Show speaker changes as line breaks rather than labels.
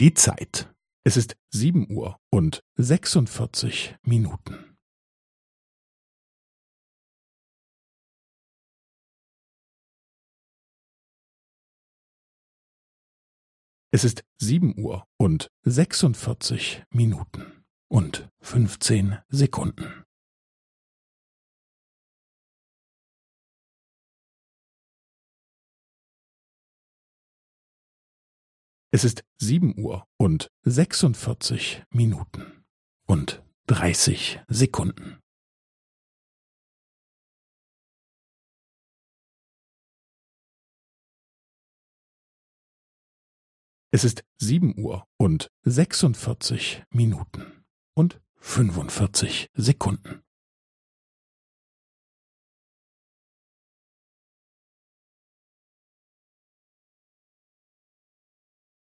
Die Zeit. Es ist sieben Uhr und sechsundvierzig Minuten. Es ist sieben Uhr und sechsundvierzig Minuten und fünfzehn Sekunden. Es ist sieben Uhr und sechsundvierzig Minuten und dreißig Sekunden. Es ist sieben Uhr und sechsundvierzig Minuten und fünfundvierzig Sekunden.